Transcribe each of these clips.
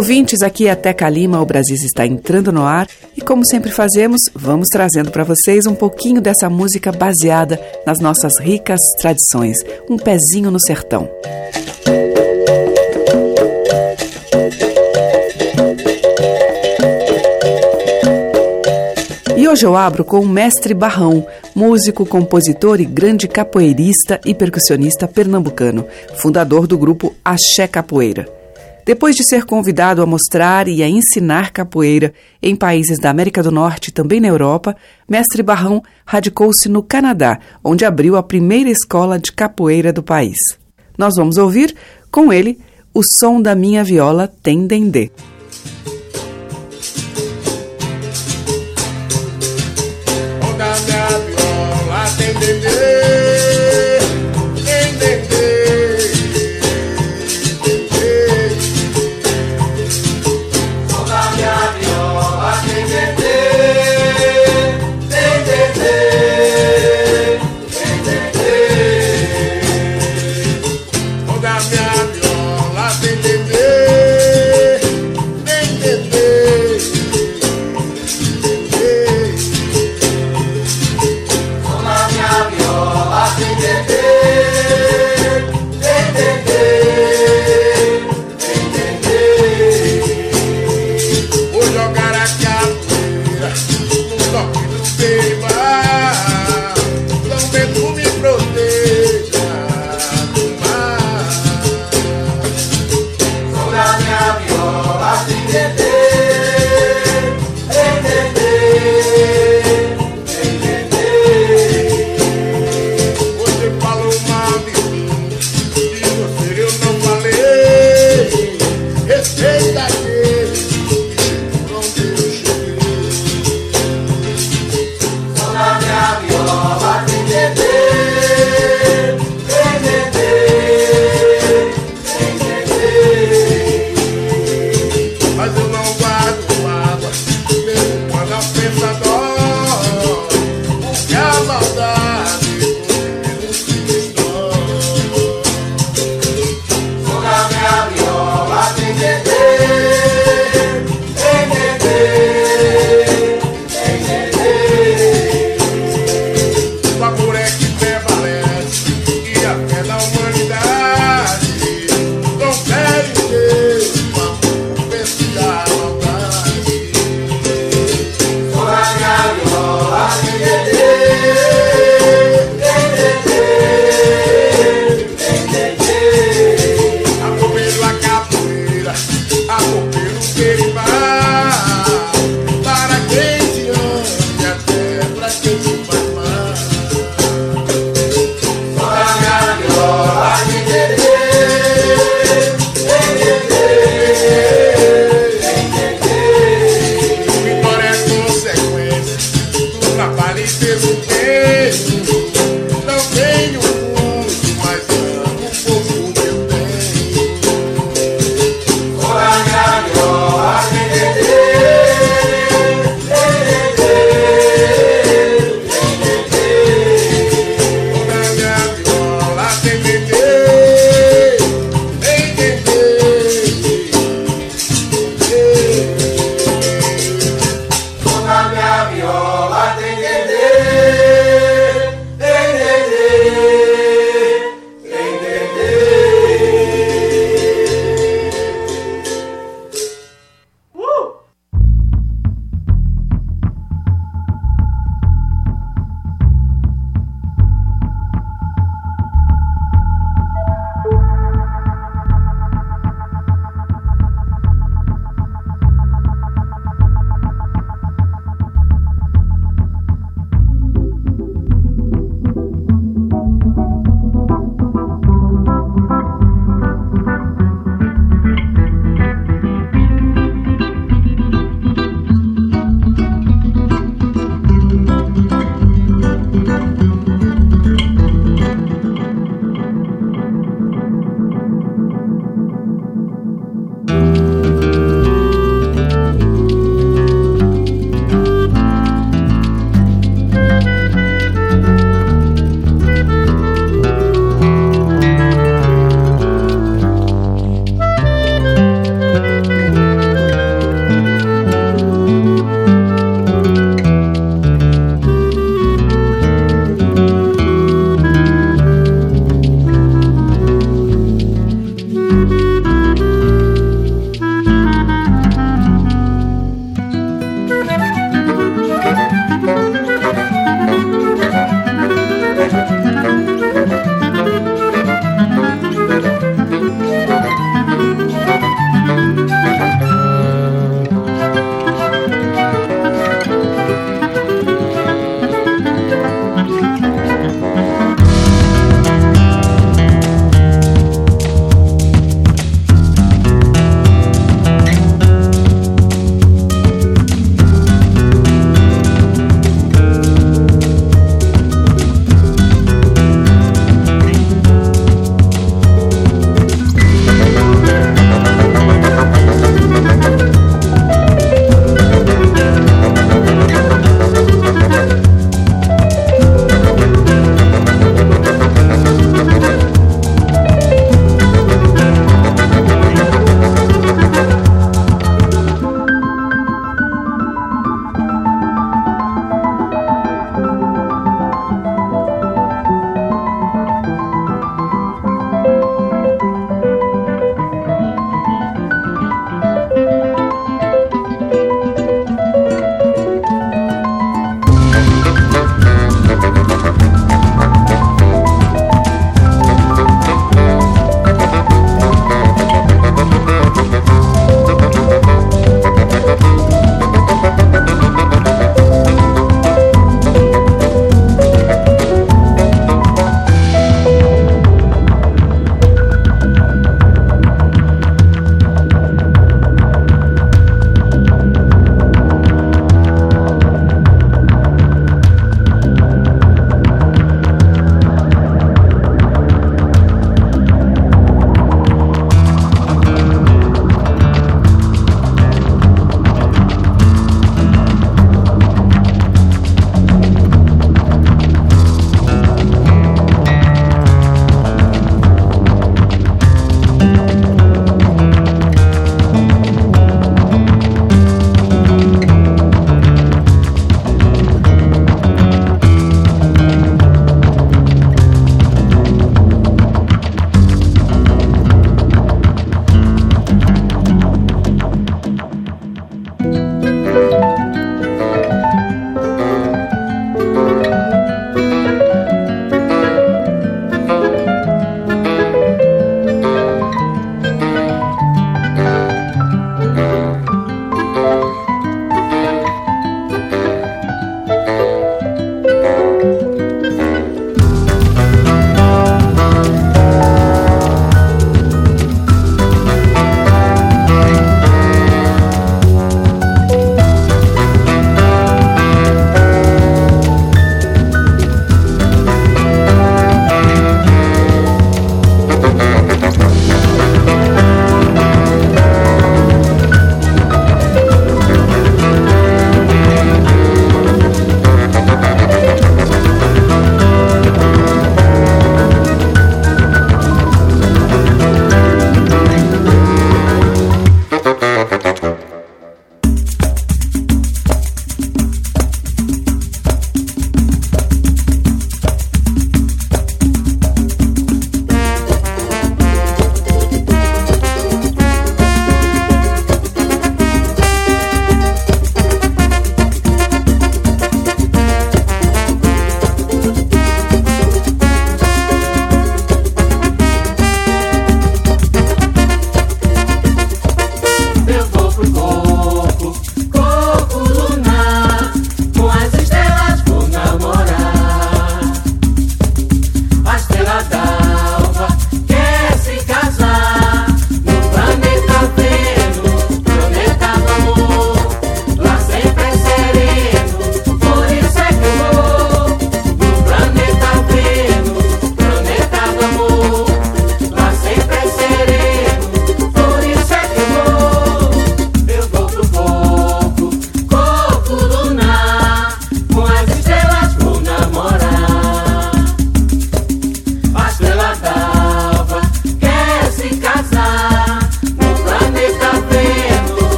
Ouvintes. Aqui é Teca Lima. O Brasil está entrando no ar e, como sempre fazemos, vamos trazendo para vocês um pouquinho dessa música baseada nas nossas ricas tradições. Um pezinho no sertão. E hoje eu abro com o mestre Barrão, músico, compositor e grande capoeirista e percussionista pernambucano, fundador do grupo Axé Capoeira. Depois de ser convidado a mostrar e a ensinar capoeira em países da América do Norte e também na Europa, Mestre Barrão radicou-se no Canadá, onde abriu a primeira escola de capoeira do país. Nós vamos ouvir, com ele, o som da minha viola tem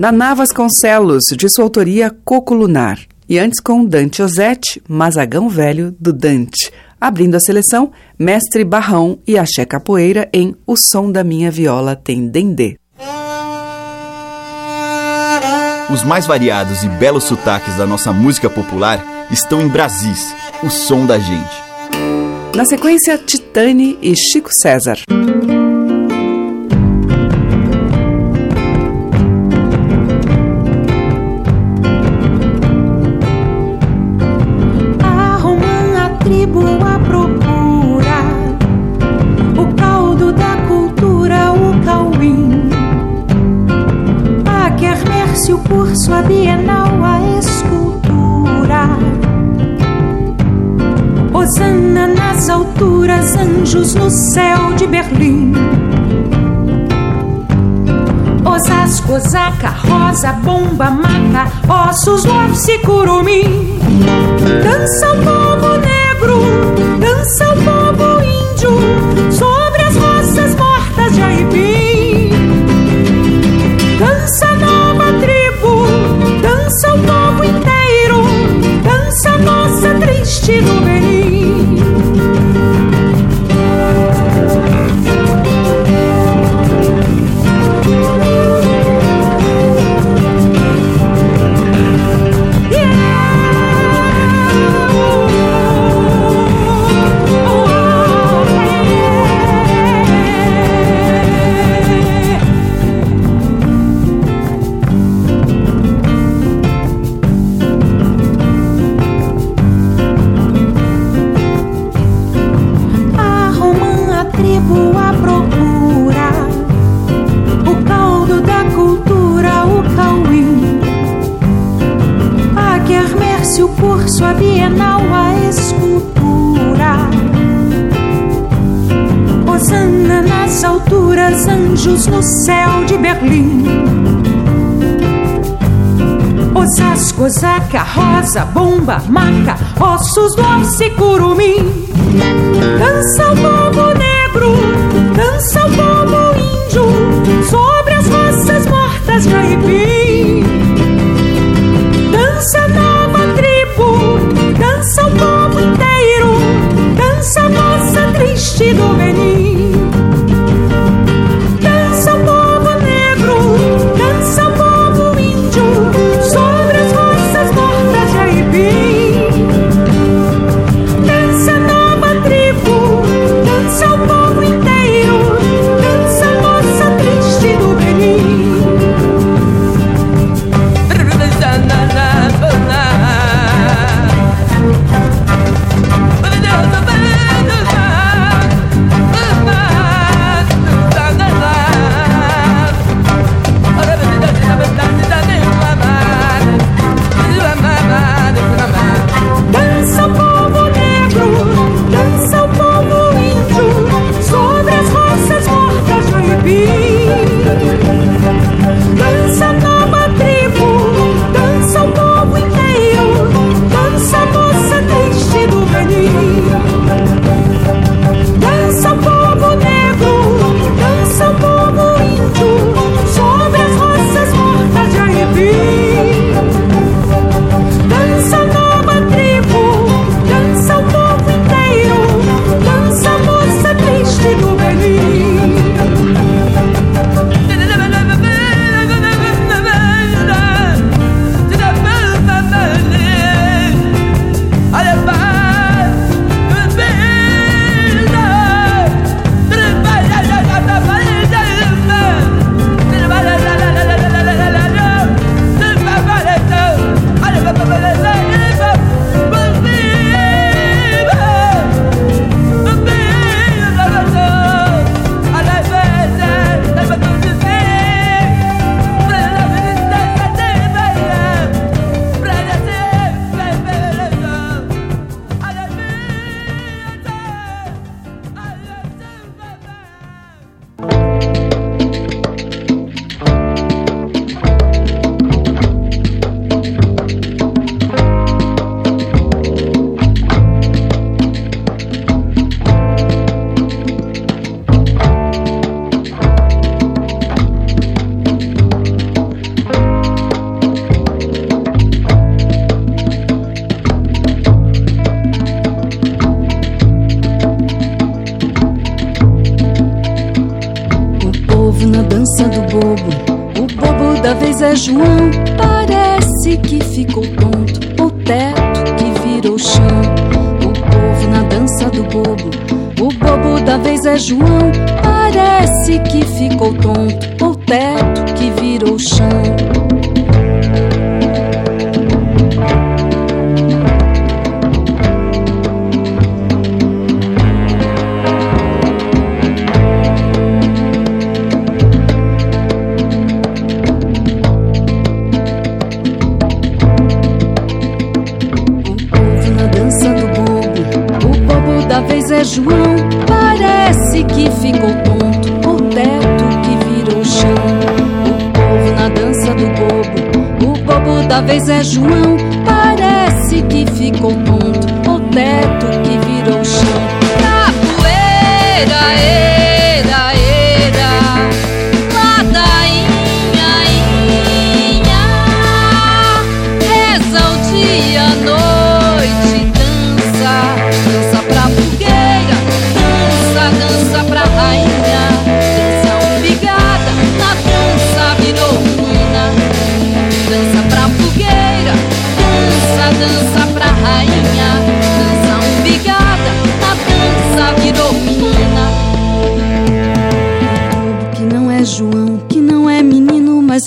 Naná Vasconcelos, de sua autoria Coco Lunar. E antes com Dante Ozette, Mazagão Velho, do Dante. Abrindo a seleção, Mestre Barrão e Axé Capoeira em O Som da Minha Viola Tem Dendê. Os mais variados e belos sotaques da nossa música popular estão em Brasis, o som da gente. Na sequência, Titane e Chico César. Anjos no céu de Berlim. Osasco, Osaka, Rosa, Bomba, Maca, Ossos, Office, Curumim. Dança o povo negro, dança o povo índio, Osaka, Rosa, Bomba, Maca, Ossos do Alce, Curumim. Dança o povo negro, dança o povo índio, sobre as roças mortas de. Virou chão. O povo na dança do bobo. O bobo da vez é João. Parece que ficou tonto. O teto que virou chão. João, parece que ficou tonto. O teto que virou chão. O povo na dança do bobo. O bobo da vez é João, parece que ficou tonto. O teto que virou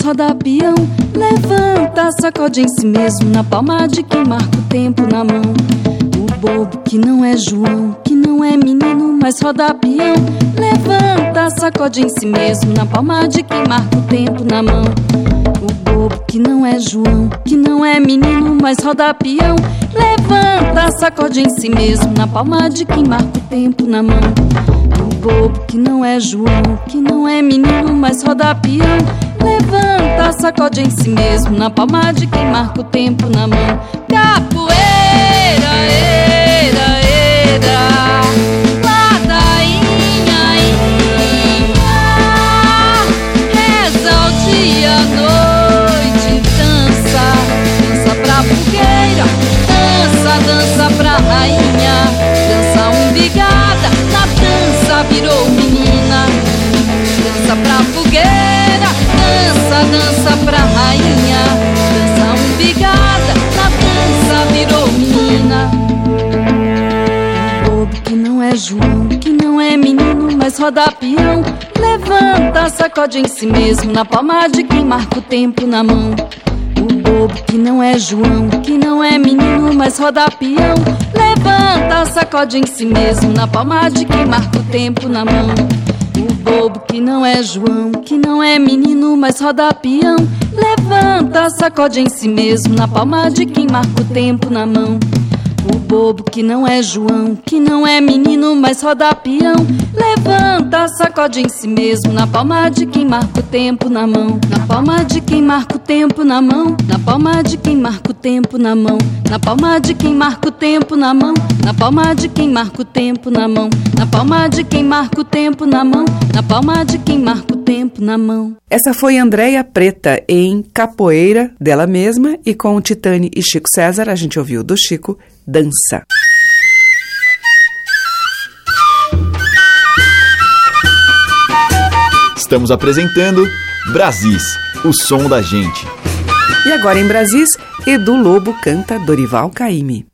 roda peão, levanta, sacode em si mesmo na palma de quem marca o tempo na mão. O bobo que não é João, que não é menino, mas roda peão, levanta, sacode em si mesmo na palma de quem marca o tempo na mão. O bobo que não é João, que não é menino, mas roda peão, levanta, sacode em si mesmo na palma de quem marca o tempo na mão bobo que não é João, que não é menino, mas roda peão. Levanta, sacode em si mesmo, na palma de quem marca o tempo na mão. Capoeira, era, era, virou menina, dança pra fogueira, dança, dança pra rainha, dança umbigada, na dança virou menina. O bobo que não é João, que não é menino, mas roda peão, levanta, sacode em si mesmo, na palma de quem marca o tempo na mão. O bobo que não é João, que não é menino, mas roda peão, levanta, sacode em si mesmo, na palma de quem marca o tempo na mão. O bobo que não é João, que não é menino, mas roda peão. Levanta, sacode em si mesmo, na palma de quem marca o tempo na mão. Bobo que não é João, que não é menino, mas roda peão. Levanta, sacode em si mesmo, na palma de quem marca o tempo na mão. Na palma de quem marca o tempo na mão. Na palma de quem marca o tempo na mão. Na palma de quem marca o tempo na mão. Na palma de quem marca o tempo na mão. Na palma de quem marca o tempo na mão. Na palma de quem marca o tempo na mão. Essa foi Andréia Preta em Capoeira, dela mesma, e com o Titane e Chico César, a gente ouviu do Chico, Dança. Estamos apresentando Brasis, o som da gente. E agora em Brasis, Edu Lobo canta Dorival Caymmi.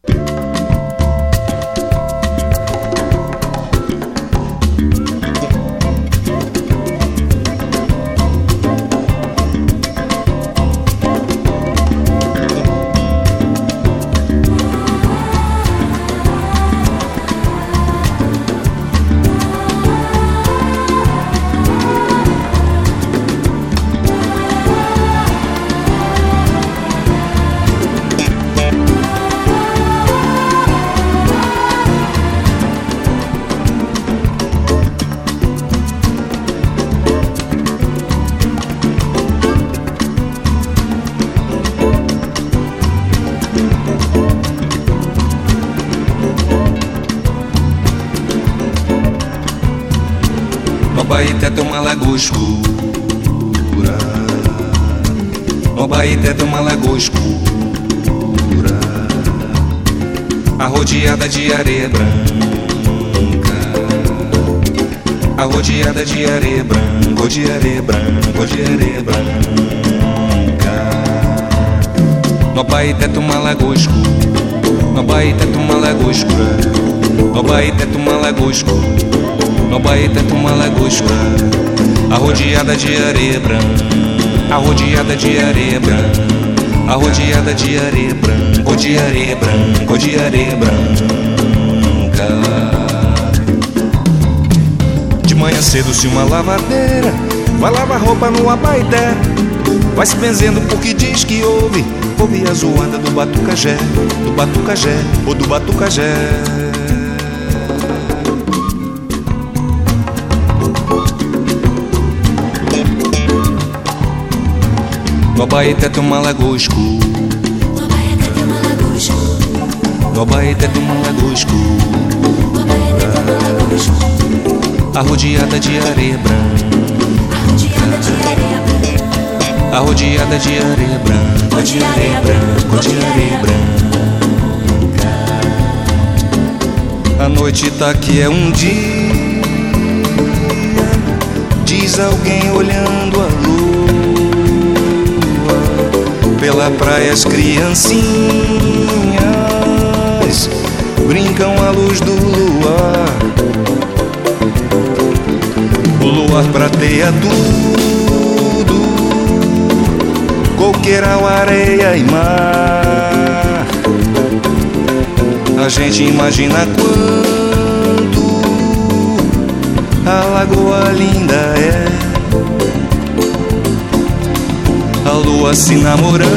De areia branca. Arrodeada de areia branca, de areia branca, de areia branca. No Baité uma lagoa escura, no Baité uma lagoa escura, no Baité uma lagoa escura, no Baité uma lagoa escura. Arrodeada de areia branca, arrodeada de areia branca, arrodeada de areia branca, de areia branca, de areia manhã cedo se uma lavadeira vai lavar roupa no abaité. Vai se benzendo porque diz que ouve, ouve a zoada do batucajé, do batucajé ou do batucajé. No Abaeté tem uma lagoa escura. No Abaeté tem uma lagoa escura. No Abaeté tem uma lagoa escura. Arrodeada de areia branca. Arrodeada de areia branca. De areia branca. De areia branca. De areia branca. A noite tá aqui é um dia. Diz alguém olhando a lua. Pela praia as criancinhas brincam à luz do luar luar prateia tudo, coqueiral, areia e mar. A gente imagina quanto a lagoa linda é. A lua se namorando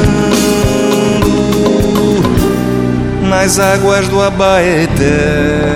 nas águas do Abaeté.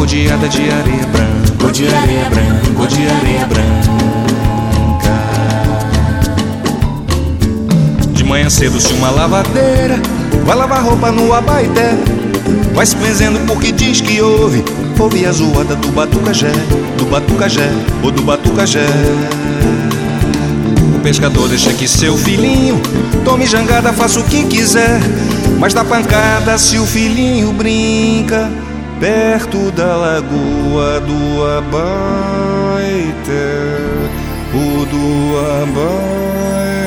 Rodeada de areia branca, de areia branca, de areia branca. De manhã cedo se uma lavadeira vai lavar roupa no abaité, vai se benzendo porque diz que ouve, ouve a zoada do batucajé, do batucajé ou do batucajé. O pescador deixa que seu filhinho tome jangada, faça o que quiser, mas dá pancada se o filhinho brinca perto da lagoa do Abaite, o do Abaite.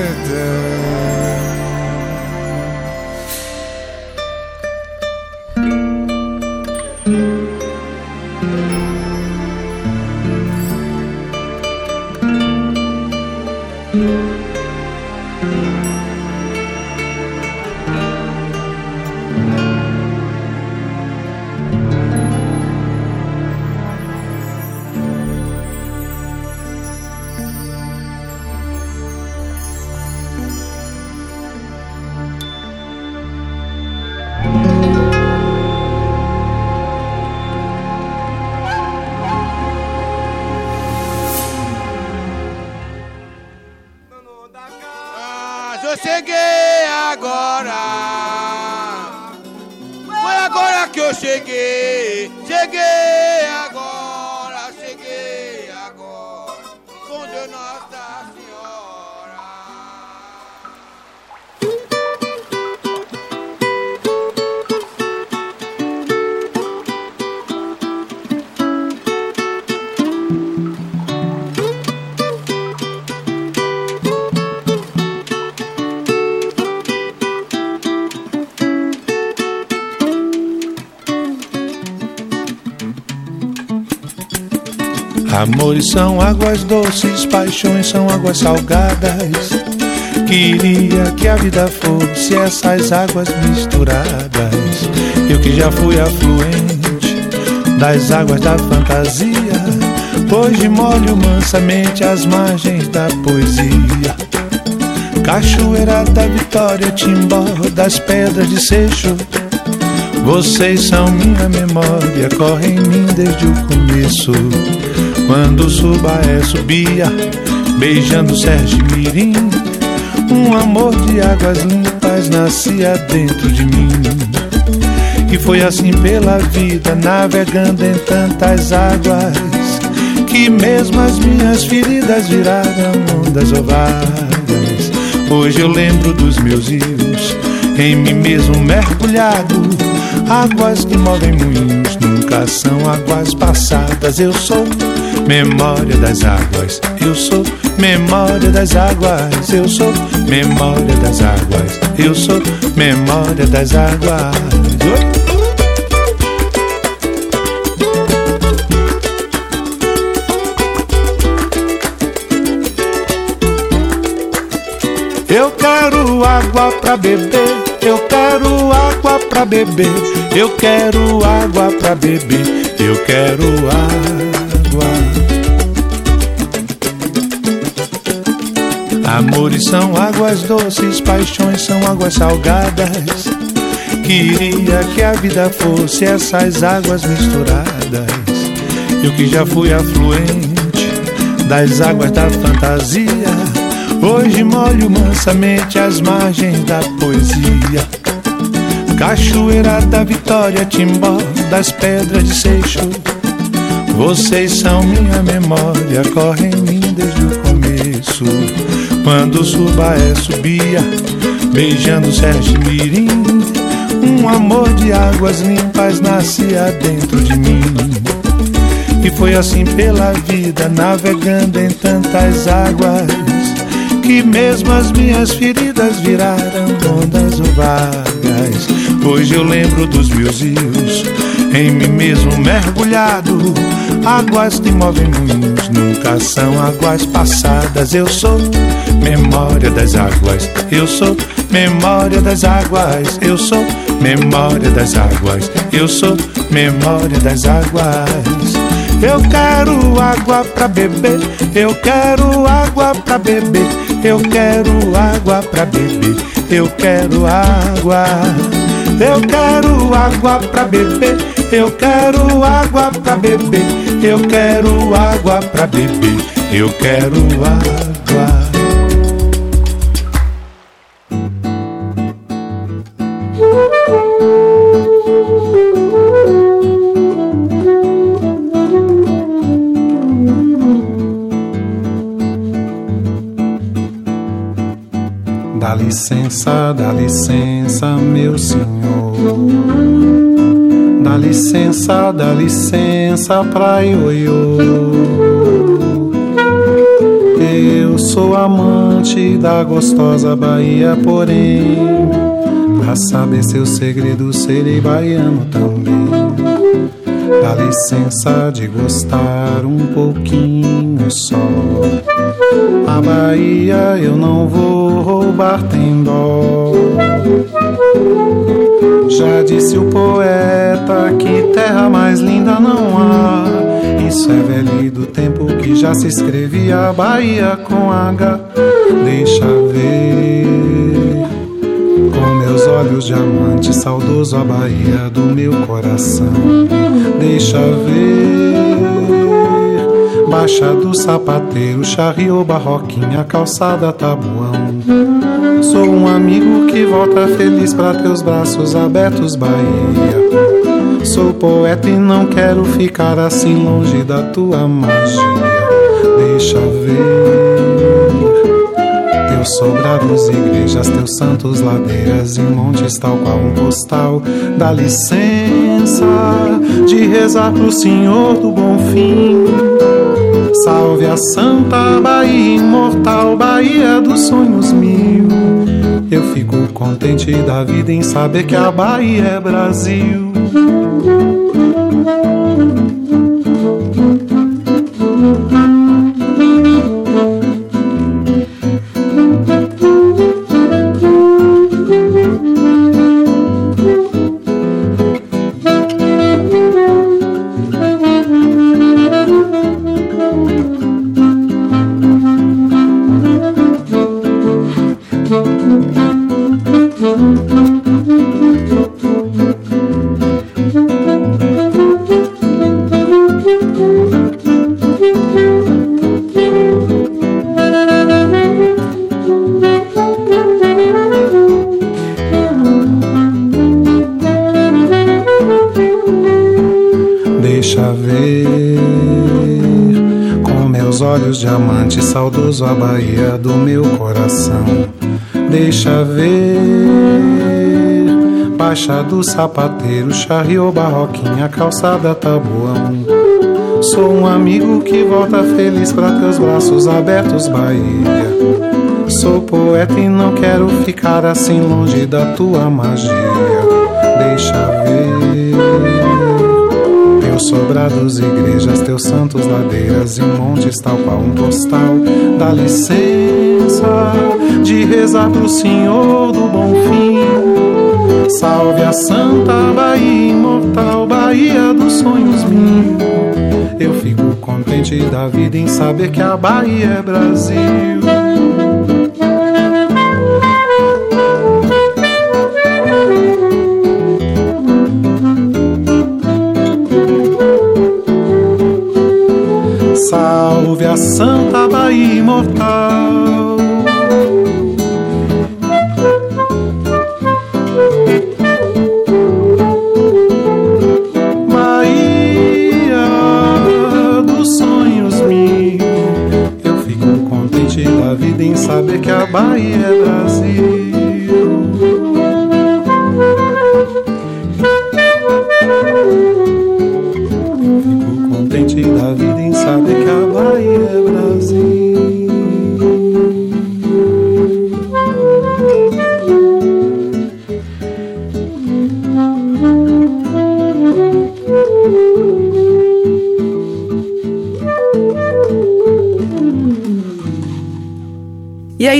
Amores são águas doces, paixões são águas salgadas. Queria que a vida fosse essas águas misturadas. Eu que já fui afluente das águas da fantasia. Hoje molho mansamente as margens da poesia. Cachoeira da Vitória, Timbó das Pedras de Seixo. Vocês são minha memória, correm em mim desde o começo. Quando Subaé subia, beijando Sérgio Mirim, um amor de águas limpas nascia dentro de mim. E foi assim pela vida, navegando em tantas águas, que mesmo as minhas feridas viraram ondas ovadas. Hoje eu lembro dos meus rios, em mim mesmo mergulhado. Águas que movem moinhos nunca são águas passadas. Eu sou memória das águas. Eu sou memória das águas. Eu sou memória das águas. Eu sou memória das águas. Oi? Eu quero água pra beber, eu quero água pra beber, eu quero água pra beber, eu quero água. Amores são águas doces, paixões são águas salgadas. Queria que a vida fosse essas águas misturadas. Eu que já fui afluente das águas da fantasia. Hoje molho mansamente as margens da poesia. Cachoeira da Vitória, Timbó das Pedras de Seixo. Vocês são minha memória, correm em mim desde o começo. Quando Subaé subia, beijando Sérgio Mirim, um amor de águas limpas nascia dentro de mim. E foi assim pela vida, navegando em tantas águas que mesmo as minhas feridas viraram ondas vagas. Hoje eu lembro dos meus rios, em mim mesmo mergulhado. Águas que movem moinhos nunca são águas passadas. Eu sou memória das águas, eu sou memória das águas, eu sou memória das águas, eu sou memória das águas. Eu quero água pra beber, eu quero água pra beber, eu quero água pra beber, eu quero água. Eu quero água pra beber, eu quero água pra beber, eu quero água pra beber, eu quero água. Licença, dá licença, meu senhor. Dá licença, dá licença pra ioiô. Eu sou amante da gostosa Bahia, porém, pra saber seu segredo, serei baiano também. Dá licença de gostar um pouquinho só. A Bahia eu não vou roubar, tem dó. Já disse o poeta que terra mais linda não há. Isso é velho do tempo que já se escrevia a Bahia com H. Deixa ver com meus olhos diamantes, saudoso a Bahia do meu coração. Deixa ver Baixa do sapateiro, charriou barroquinha, calçada tabuão. Sou um amigo que volta feliz para teus braços abertos, Bahia. Sou poeta e não quero ficar assim longe da tua magia. Deixa ver teus sobrados, igrejas, teus santos, ladeiras e montes, tal qual um postal. Dá licença de rezar pro Senhor do Bom Fim. Salve a Santa Bahia imortal, Bahia dos sonhos mil. Eu fico contente da vida em saber que a Bahia é Brasil. Baixa do sapateiro, charriou barroquinha, calçada tabuão. Sou um amigo que volta feliz para teus braços abertos, Bahia. Sou poeta e não quero ficar assim longe da tua magia. Deixa ver teus sobrados, igrejas, teus santos, ladeiras e montes, tal qual um postal. Dá licença de rezar pro Senhor do bom fim. Salve a Santa Bahia, imortal Bahia dos sonhos mil. Eu fico contente da vida em saber que a Bahia é Brasil. Salve a Santa Bahia imortal. Bahia é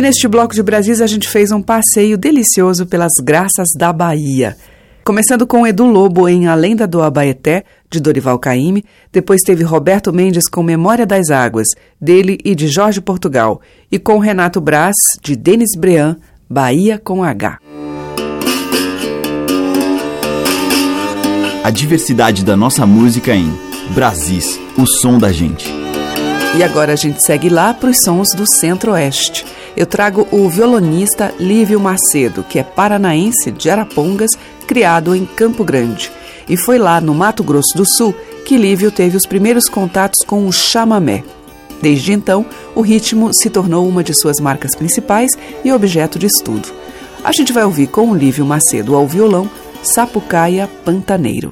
neste bloco de Brasis, a gente fez um passeio delicioso pelas graças da Bahia. Começando com Edu Lobo em A Lenda do Abaeté, de Dorival Caymmi. Depois teve Roberto Mendes com Memória das Águas, dele e de Jorge Portugal. E com Renato Braz, de Denis Brean, Bahia com H. A diversidade da nossa música em Brasis, o som da gente. E agora a gente segue lá para os sons do Centro-Oeste. Eu trago o violonista Lívio Macedo, que é paranaense de Arapongas, criado em Campo Grande. E foi lá no Mato Grosso do Sul que Lívio teve os primeiros contatos com o chamamé. Desde então, o ritmo se tornou uma de suas marcas principais e objeto de estudo. A gente vai ouvir com o Lívio Macedo ao violão Sapucaia Pantaneiro.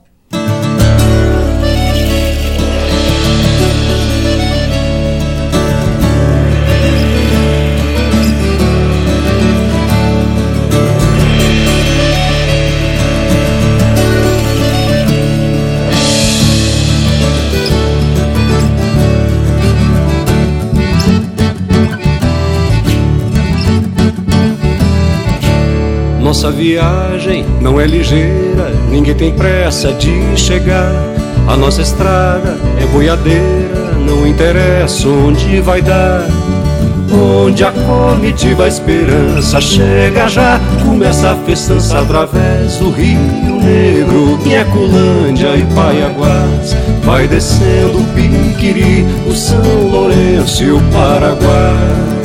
Nossa viagem não é ligeira, ninguém tem pressa de chegar. A nossa estrada é boiadeira, não interessa onde vai dar. Onde a comitiva esperança chega já, começa a festança através do Rio Negro, Inheculândia e Paiaguás. Vai descendo o Piquiri, o São Lourenço e o Paraguai.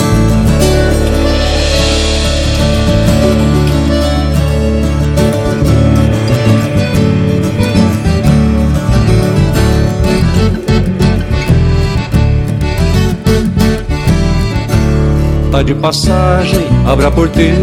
Tá de passagem, abra a porteira,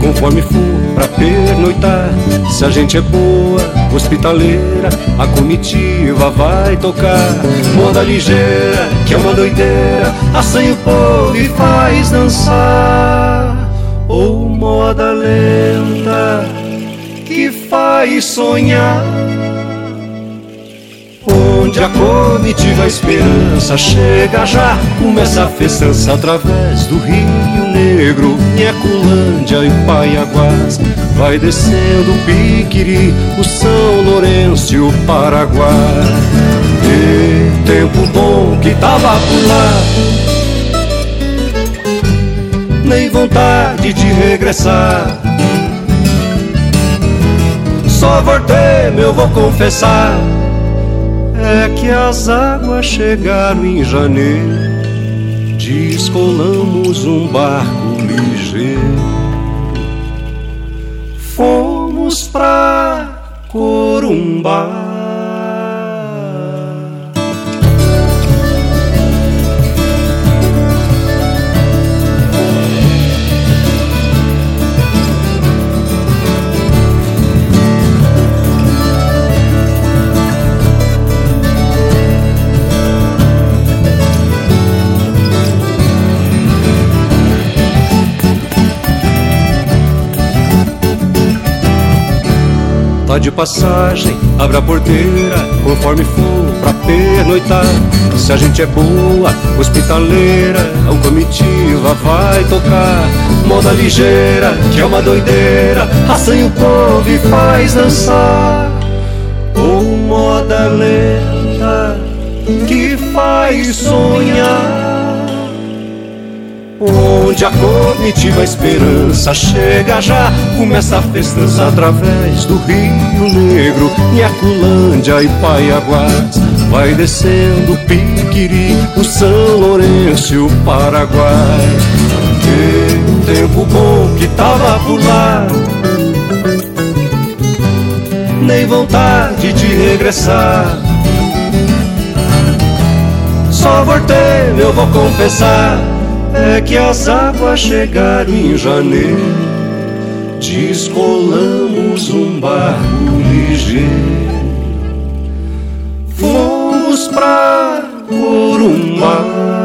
conforme for pra pernoitar. Se a gente é boa, hospitaleira, a comitiva vai tocar. Moda ligeira, que é uma doideira, assanha o povo e faz dançar. Ou moda lenta, que faz sonhar onde a comitiva esperança chega já, começa a festança através do Rio Negro, Nheculândia e Paiaguás. Vai descendo o Piquiri, o São Lourenço e o Paraguai. E tempo bom que tava por lá, nem vontade de regressar. Só voltei, meu vou confessar é que as águas chegaram em janeiro, descolamos um barco ligeiro, fomos pra Corumbá. Tá de passagem, abra a porteira, conforme for pra pernoitar. Se a gente é boa, hospitaleira, a comitiva vai tocar. Moda ligeira, que é uma doideira, assanha o povo e faz dançar. Ou moda lenta, que faz sonhar. Onde a comitiva esperança chega já. Começa a festança através do Rio Negro Nhaculândia e Paiaguás. Vai descendo o Piquiri, o São Lourenço e o Paraguai. Que tempo bom que tava por lá. Nem vontade de regressar. Só voltei, eu vou confessar é que as águas chegaram em janeiro, descolamos um barco ligeiro, fomos pra Corumbá.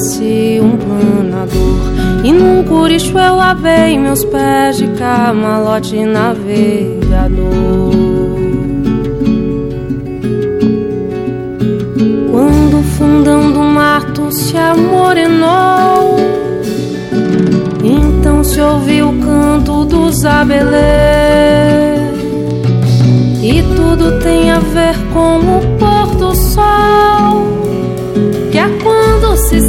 desci um planador. E num curicho eu lavei meus pés de camalote navegador. Quando o fundão do mato se amorenou, então se ouviu o canto dos abelês. E tudo tem a ver com o pôr do sol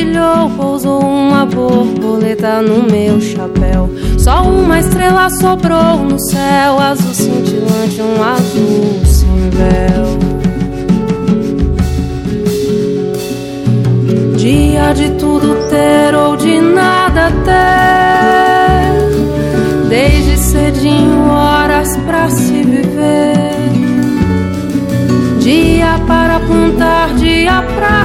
Brilhou, pousou uma borboleta no meu chapéu. Só uma estrela sobrou no céu, azul cintilante, um azul sem véu. Dia de tudo ter ou de nada ter, desde cedinho horas pra se viver. Dia para plantar, dia pra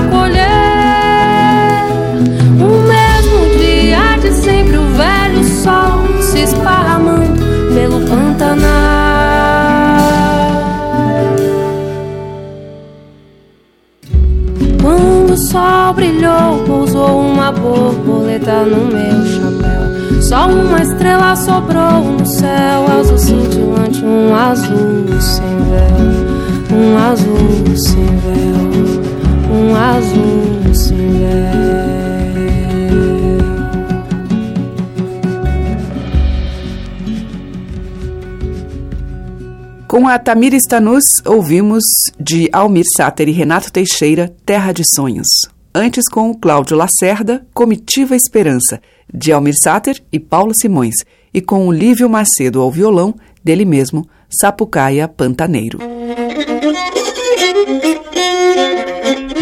sol brilhou, pousou uma borboleta no meu chapéu. Só uma estrela sobrou no céu, azul cintilante, um azul sem véu, um azul sem véu, um azul sem véu. Com a Tamira Stanus, ouvimos de Almir Sater e Renato Teixeira, Terra de Sonhos. Antes, com Cláudio Lacerda, Comitiva Esperança, de Almir Sater e Paulo Simões. E com o Lívio Macedo ao violão, dele mesmo, Sapucaia Pantaneiro.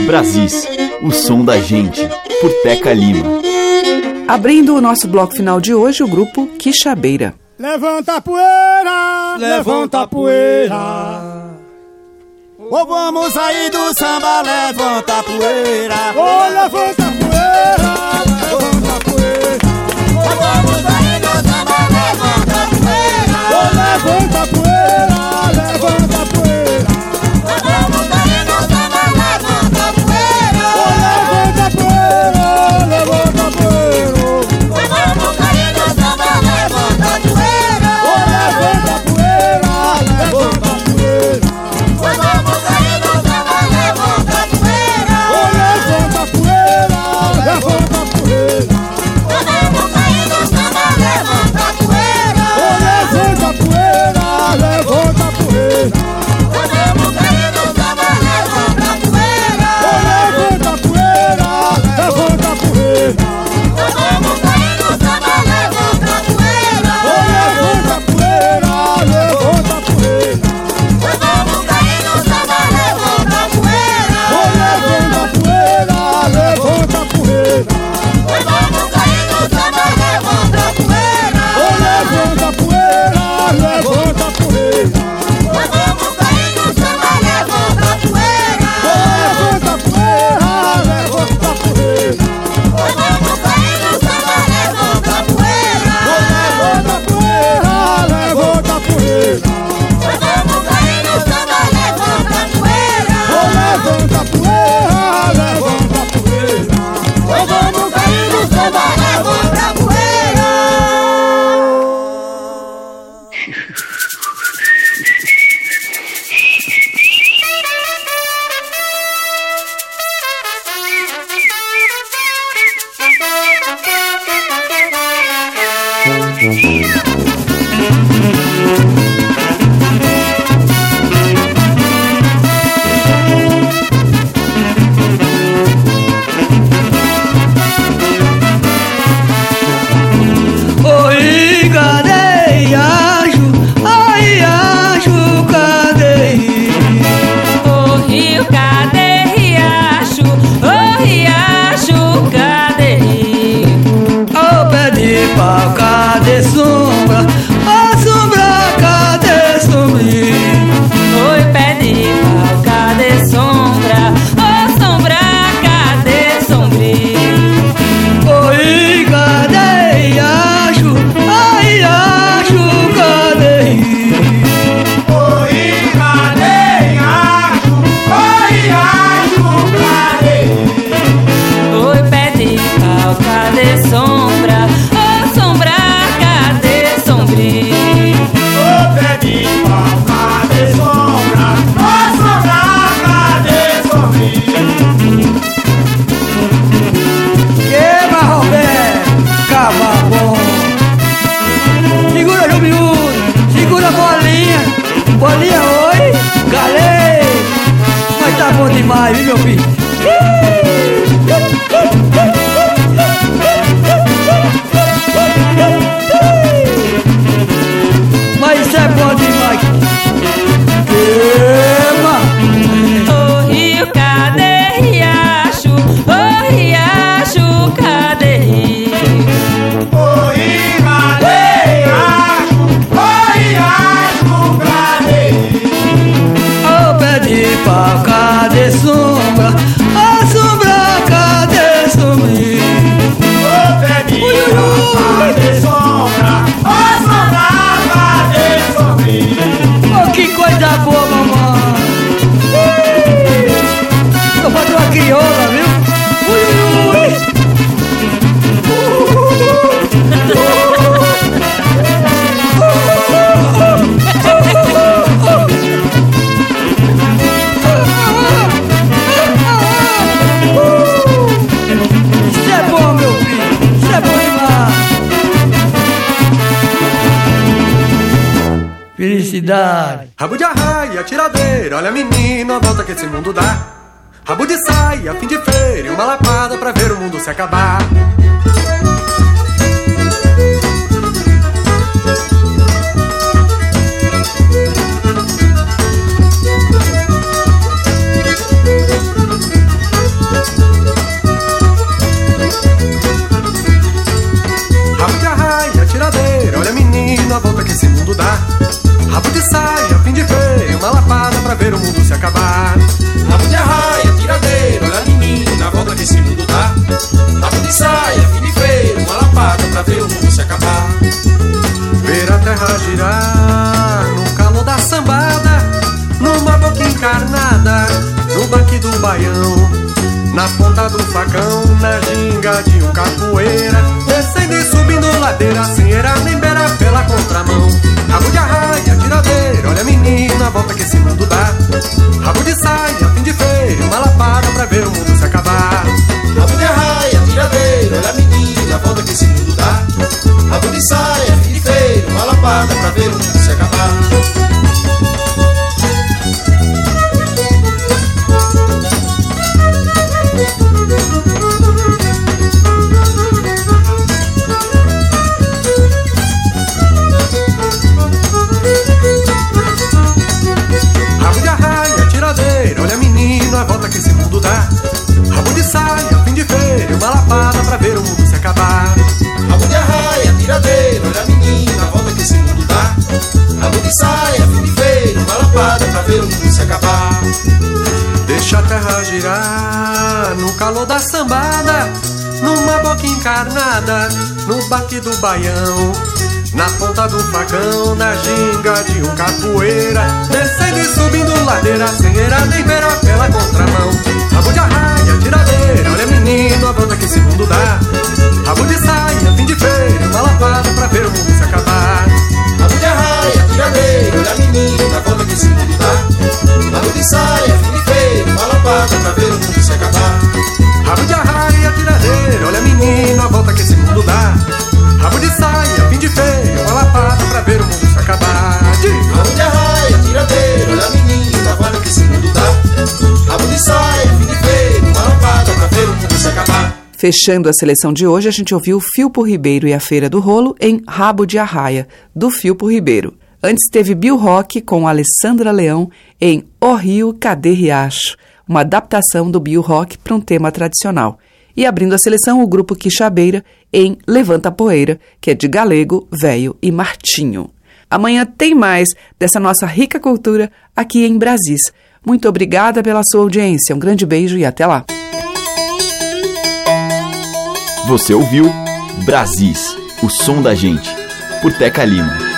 Brasis, o som da gente, por Teca Lima. Abrindo o nosso bloco final de hoje, o grupo Quixabeira. Levanta a poeira, levanta a poeira. Ou vamos sair do samba, levanta a poeira. Oh, levanta a poeira, levanta a poeira. Ou vamos Rabo de arraia, tiradeira, olha menino, a volta que esse mundo dá. Rabo de saia, fim de feira, uma lapada pra ver o mundo se acabar. Ver o mundo se acabar. Rabo de arraia, tiradeira, olha menina, a volta que esse mundo dá. Rabo de saia, fim de feio, uma lapada pra ver o mundo se acabar. Ver a terra girar no calor da sambada, numa boca encarnada, no banque do baião. Na ponta do facão, na ginga de um capoeira Descendo e subindo ladeira, sem era nem beira pela contramão Rabo de arraia, tiradeira, olha menina, a volta que esse mundo dá. Rabo de saia, fim de feira, uma lapada pra ver o mundo se acabar. Rabo de arraia, tiradeira, olha menina, a volta que esse mundo dá. Rabo de saia, fim de feira, uma lapada pra ver o mundo se acabar girar no calor da sambada, numa boca encarnada, no baque do baião, na ponta do facão, na ginga de um capoeira, descendo e subindo ladeira, sem era nem beira pela contramão. Rabo de arraia, tiradeira, olha menino, a volta que esse mundo dá. Rabo de saia, fim de feira, uma lapada pra ver o mundo se acabar. Rabo de arraia, tiradeira, olha menina, volta que esse mundo dá. Rabo de saia, fim de pra ver o mundo se acabar. Rabo de arraia, tiradeira, olha menina, volta que esse mundo dá. Rabo de saia, fim de feio, malapada pra ver o mundo se acabar. De rabo de arraia, tiradeira, olha menina, volta que esse mundo dá. Rabo de saia, fim de feio, malapada pra ver o mundo se acabar. Fechando a seleção de hoje, a gente ouviu Filpo Ribeiro e a Feira do Rolo em Rabo de Arraia, do Filpo Ribeiro. Antes teve Bill Rock com Alessandra Leão em O Rio Cadê Riacho, uma adaptação do Bill Rock para um tema tradicional. E abrindo a seleção, o grupo Quixabeira em Levanta Poeira, que é de Galego, Velho e Martinho. Amanhã tem mais dessa nossa rica cultura aqui em Brasis. Muito obrigada pela sua audiência. Um grande beijo e até lá. Você ouviu Brasis, o som da gente, por Teca Lima.